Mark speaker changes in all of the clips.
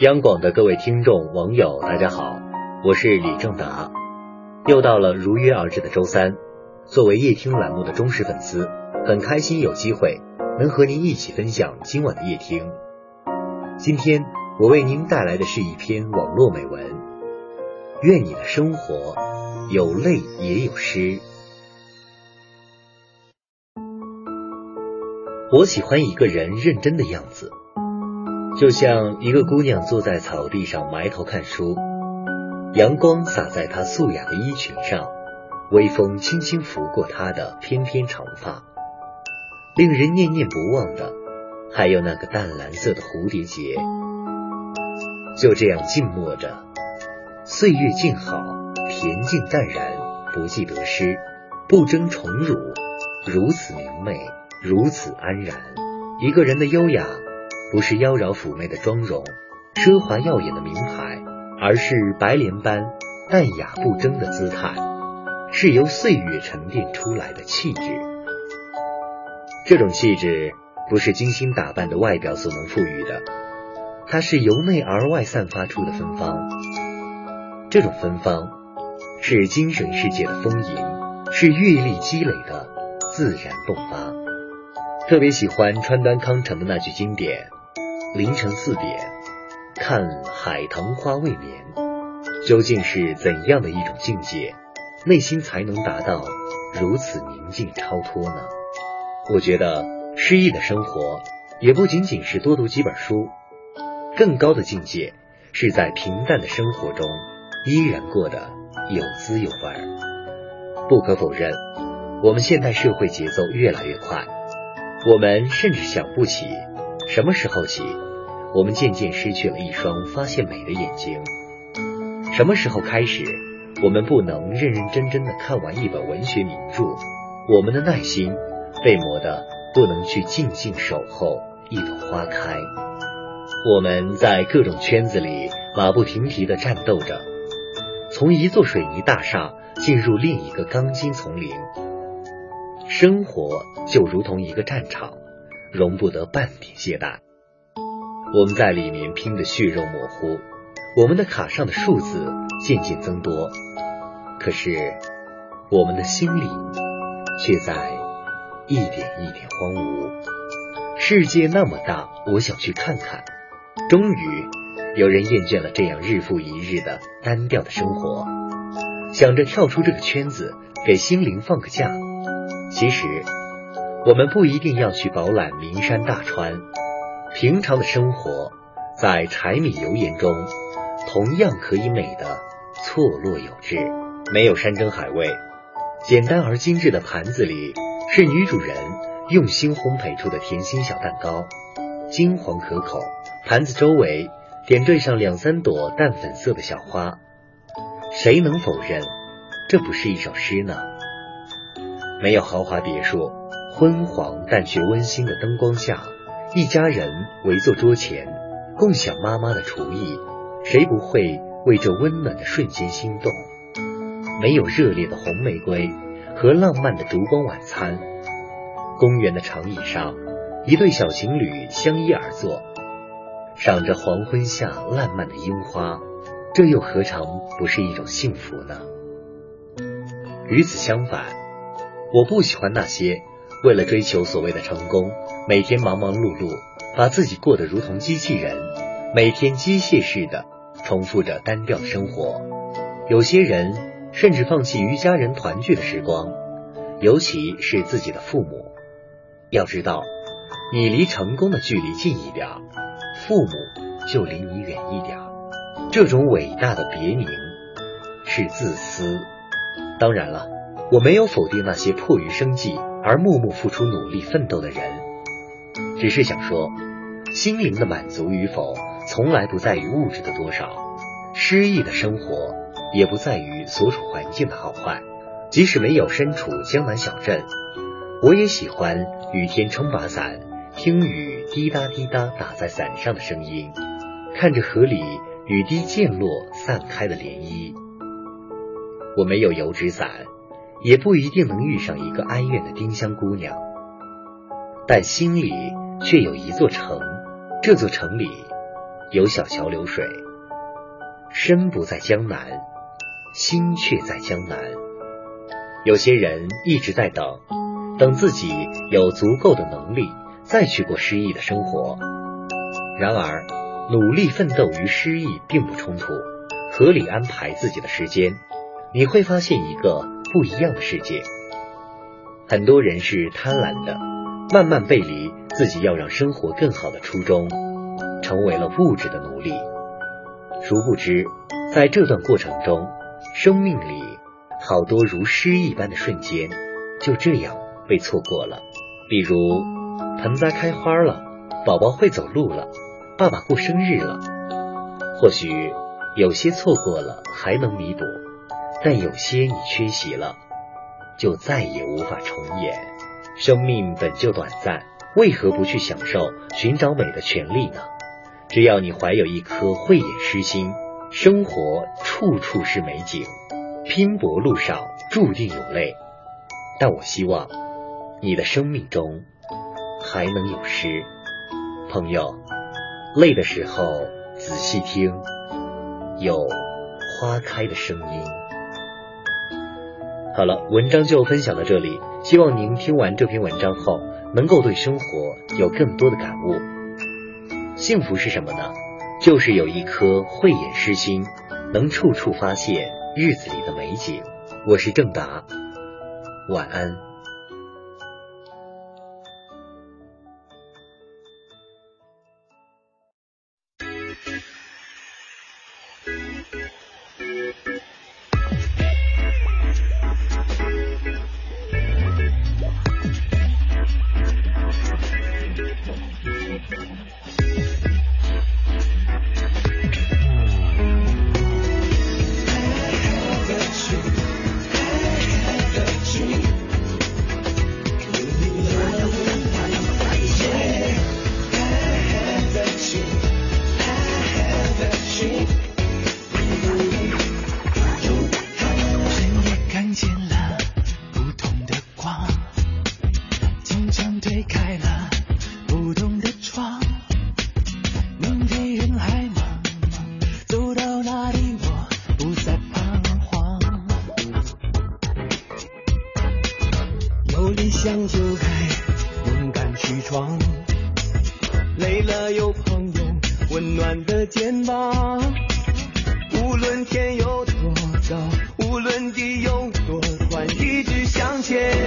Speaker 1: 央广的各位听众、网友，大家好，我是李正达。又到了如约而至的周三，作为夜听栏目的忠实粉丝，很开心有机会能和您一起分享今晚的夜听。今天我为您带来的是一篇网络美文，愿你的生活有泪也有诗。我喜欢一个人认真的样子。就像一个姑娘坐在草地上埋头看书，阳光洒在她素雅的衣裙上，微风轻轻拂过她的翩翩长发。令人念念不忘的，还有那个淡蓝色的蝴蝶结。就这样静默着，岁月静好，恬静淡然，不计得失，不争宠辱，如此明媚，如此安然。一个人的优雅。不是妖娆妩媚的妆容，奢华耀眼的名牌，而是白莲般淡雅不争的姿态，是由岁月沉淀出来的气质。这种气质不是精心打扮的外表所能赋予的，它是由内而外散发出的芬芳。这种芬芳是精神世界的丰盈，是阅历积累的自然迸发。特别喜欢川端康成的那句经典。凌晨四点，看海棠花未眠，究竟是怎样的一种境界，内心才能达到如此宁静超脱呢？我觉得诗意的生活，也不仅仅是多读几本书，更高的境界是在平淡的生活中，依然过得有滋有味。不可否认，我们现代社会节奏越来越快，我们甚至想不起。什么时候起，我们渐渐失去了一双发现美的眼睛？什么时候开始，我们不能认认真真的看完一本文学名著？我们的耐心被磨得不能去静静守候一朵花开。我们在各种圈子里马不停蹄地战斗着，从一座水泥大厦进入另一个钢筋丛林。生活就如同一个战场。容不得半点懈怠。我们在里面拼得血肉模糊，我们的卡上的数字渐渐增多，可是我们的心里却在一点一点荒芜。世界那么大，我想去看看。终于，有人厌倦了这样日复一日的单调的生活，想着跳出这个圈子，给心灵放个假。其实。我们不一定要去饱览名山大川，平常的生活在柴米油盐中，同样可以美得错落有致。没有山珍海味，简单而精致的盘子里是女主人用心烘焙出的甜心小蛋糕，金黄可口。盘子周围点缀上两三朵淡粉色的小花，谁能否认这不是一首诗呢？没有豪华别墅。昏黄但却温馨的灯光下，一家人围坐桌前，共享妈妈的厨艺，谁不会为这温暖的瞬间心动？没有热烈的红玫瑰和浪漫的烛光晚餐，公园的长椅上，一对小情侣相依而坐，赏着黄昏下烂漫的樱花，这又何尝不是一种幸福呢？与此相反，我不喜欢那些。为了追求所谓的成功，每天忙忙碌碌，把自己过得如同机器人，每天机械式的重复着单调的生活。有些人甚至放弃与家人团聚的时光，尤其是自己的父母。要知道，你离成功的距离近一点，父母就离你远一点。这种伟大的别名是自私。当然了，我没有否定那些迫于生计。而默默付出努力奋斗的人，只是想说，心灵的满足与否，从来不在于物质的多少；诗意的生活，也不在于所处环境的好坏。即使没有身处江南小镇，我也喜欢雨天撑把伞，听雨滴答滴答打在伞上的声音，看着河里雨滴溅落散开的涟漪。我没有油纸伞。也不一定能遇上一个哀怨的丁香姑娘，但心里却有一座城，这座城里有小桥流水。身不在江南，心却在江南。有些人一直在等，等自己有足够的能力再去过诗意的生活。然而，努力奋斗与诗意并不冲突，合理安排自己的时间，你会发现一个不一样的世界。很多人是贪婪的，慢慢背离自己要让生活更好的初衷，成为了物质的奴隶。殊不知，在这段过程中，生命里好多如诗一般的瞬间，就这样被错过了。比如，盆栽开花了，宝宝会走路了，爸爸过生日了。或许有些错过了还能弥补，但有些你缺席了，就再也无法重演。生命本就短暂，为何不去享受寻找美的权利呢？只要你怀有一颗慧眼诗心，生活处处是美景，拼搏路上注定有泪，但我希望你的生命中还能有诗。朋友，累的时候仔细听，有花开的声音。好了，文章就分享到这里，希望您听完这篇文章后，能够对生活有更多的感悟。幸福是什么呢？就是有一颗慧眼识心，能处处发现日子里的美景。我是郑达，晚安。
Speaker 2: 就该勇敢去闯累了有朋友温暖的肩膀，无论天有多高，无论地有多宽，一直向前。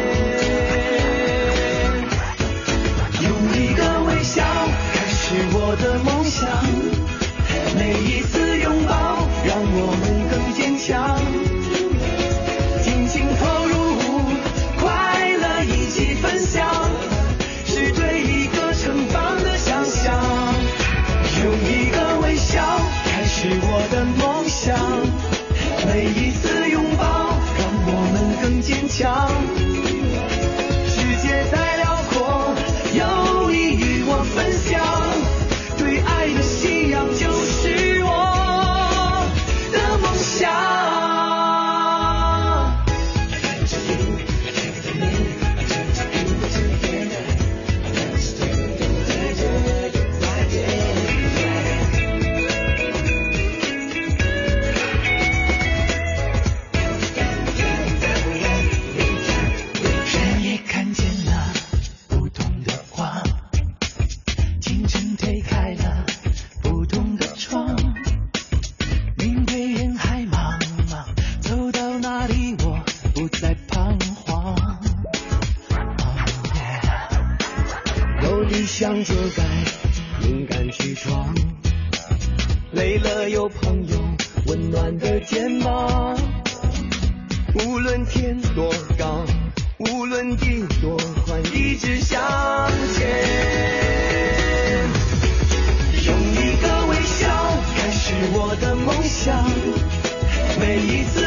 Speaker 2: 就该勇敢去闯，累了有朋友温暖的肩膀，无论天多高，无论地多宽，一直向前，用一个微笑开始我的梦想，每一次。